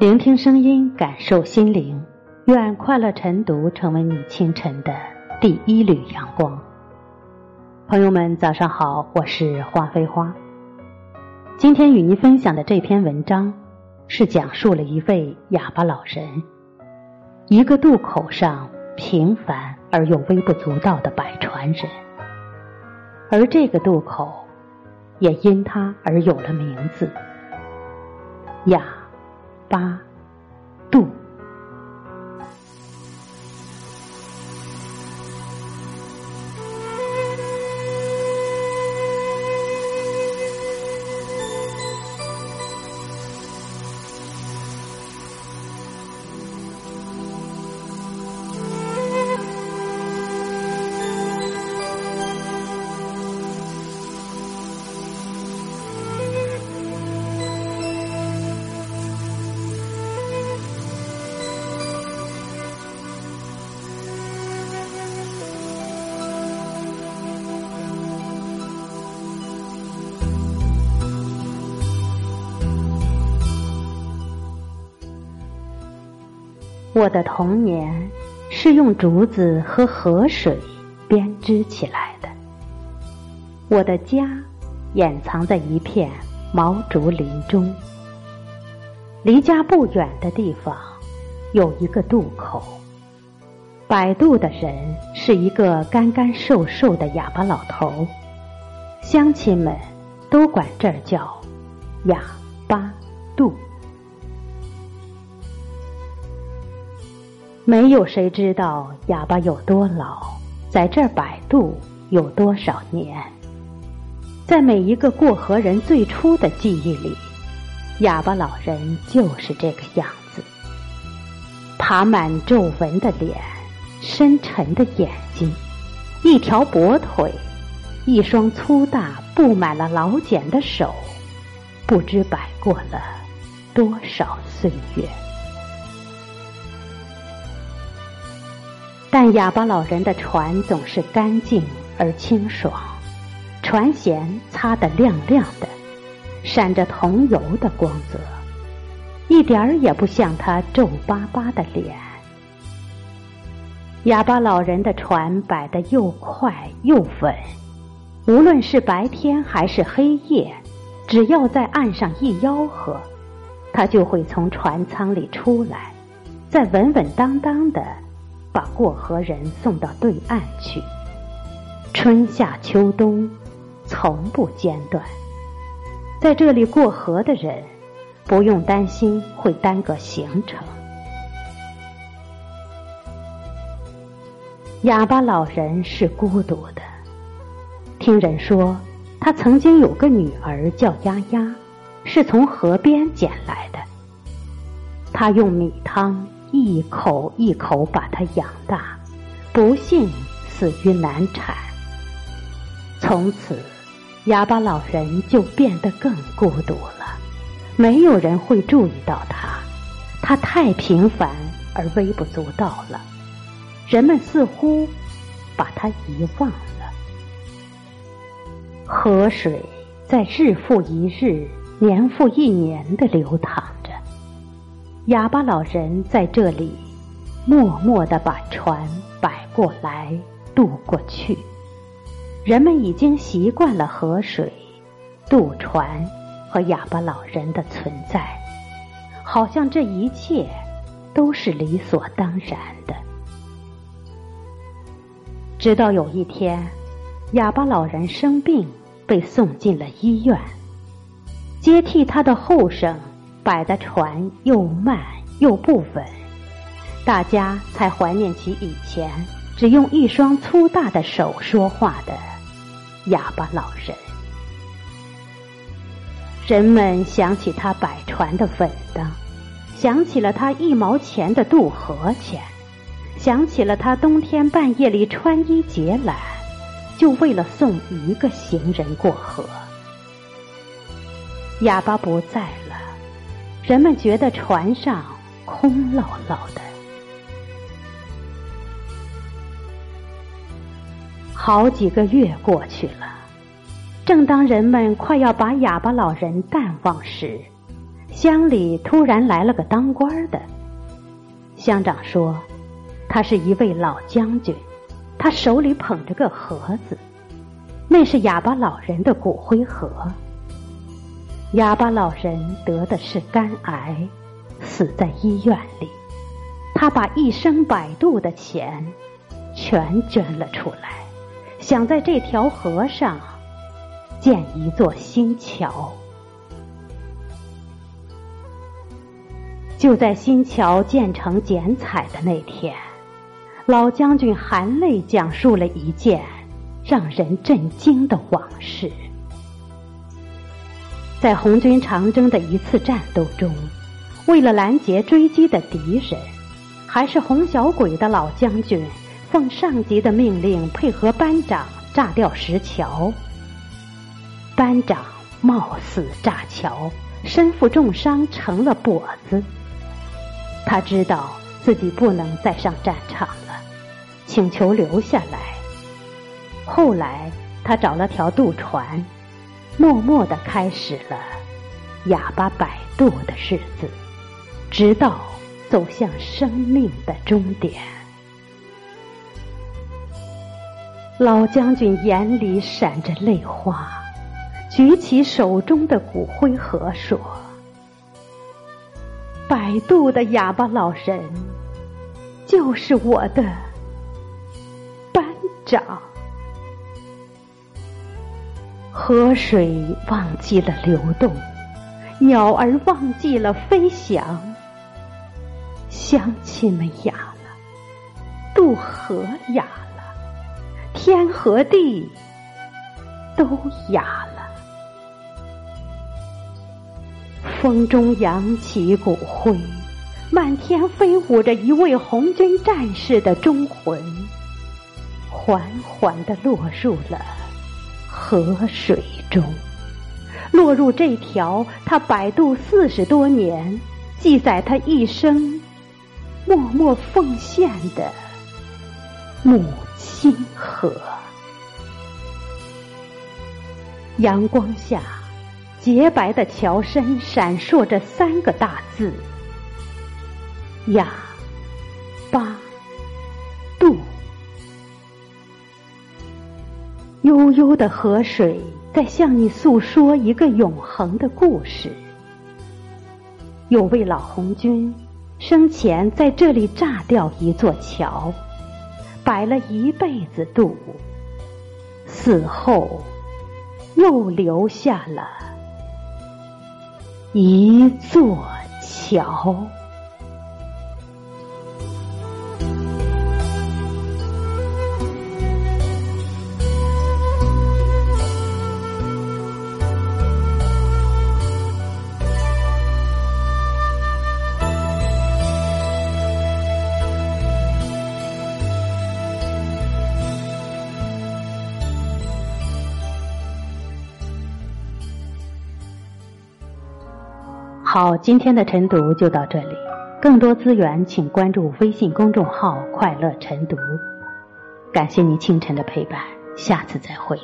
聆听声音，感受心灵。愿快乐晨读成为你清晨的第一缕阳光。朋友们，早上好，我是花非花。今天与您分享的这篇文章，是讲述了一位哑巴老人，一个渡口上平凡而又微不足道的百川人，而这个渡口，也因他而有了名字——哑。吧。我的童年是用竹子和河水编织起来的。我的家掩藏在一片毛竹林中。离家不远的地方有一个渡口。摆渡的人是一个干干瘦瘦的哑巴老头，乡亲们都管这儿叫哑巴渡。没有谁知道哑巴有多老，在这儿摆渡有多少年。在每一个过河人最初的记忆里，哑巴老人就是这个样子：爬满皱纹的脸，深沉的眼睛，一条跛腿，一双粗大布满了老茧的手，不知摆过了多少岁月。但哑巴老人的船总是干净而清爽，船舷擦得亮亮的，闪着桐油的光泽，一点儿也不像他皱巴巴的脸。哑巴老人的船摆得又快又稳，无论是白天还是黑夜，只要在岸上一吆喝，他就会从船舱里出来，再稳稳当当的。把过河人送到对岸去，春夏秋冬，从不间断。在这里过河的人，不用担心会耽搁行程。哑巴老人是孤独的，听人说，他曾经有个女儿叫丫丫，是从河边捡来的。他用米汤。一口一口把他养大，不幸死于难产。从此，哑巴老人就变得更孤独了。没有人会注意到他，他太平凡而微不足道了。人们似乎把他遗忘了。河水在日复一日、年复一年的流淌。哑巴老人在这里默默地把船摆过来渡过去，人们已经习惯了河水、渡船和哑巴老人的存在，好像这一切都是理所当然的。直到有一天，哑巴老人生病，被送进了医院，接替他的后生。摆的船又慢又不稳，大家才怀念起以前只用一双粗大的手说话的哑巴老人。人们想起他摆船的稳当，想起了他一毛钱的渡河钱，想起了他冬天半夜里穿衣解缆，就为了送一个行人过河。哑巴不在了。人们觉得船上空落落的。好几个月过去了，正当人们快要把哑巴老人淡忘时，乡里突然来了个当官的。乡长说，他是一位老将军，他手里捧着个盒子，那是哑巴老人的骨灰盒。哑巴老人得的是肝癌，死在医院里。他把一生百度的钱全捐了出来，想在这条河上建一座新桥。就在新桥建成剪彩的那天，老将军含泪讲述了一件让人震惊的往事。在红军长征的一次战斗中，为了拦截追击的敌人，还是红小鬼的老将军，奉上级的命令配合班长炸掉石桥。班长冒死炸桥，身负重伤，成了跛子。他知道自己不能再上战场了，请求留下来。后来，他找了条渡船，默默的开始了哑巴摆渡的日子，直到走向生命的终点。老将军眼里闪着泪花，举起手中的骨灰盒说。摆渡的哑巴老人，就是我的班长。河水忘记了流动，鸟儿忘记了飞翔，乡亲们哑了，渡河哑了，天和地都哑了。风中扬起骨灰，满天飞舞着一位红军战士的忠魂，缓缓地落入了河水中，落入这条他摆渡四十多年、记载他一生默默奉献的母亲河。阳光下。洁白的桥身闪烁着三个大字：“哑巴悠悠的河水在向你诉说一个永恒的故事。有位老红军生前在这里炸掉一座桥，摆了一辈子渡，死后又留下了。一座桥。好，今天的晨读就到这里。更多资源，请关注微信公众号“快乐晨读”。感谢您清晨的陪伴，下次再会。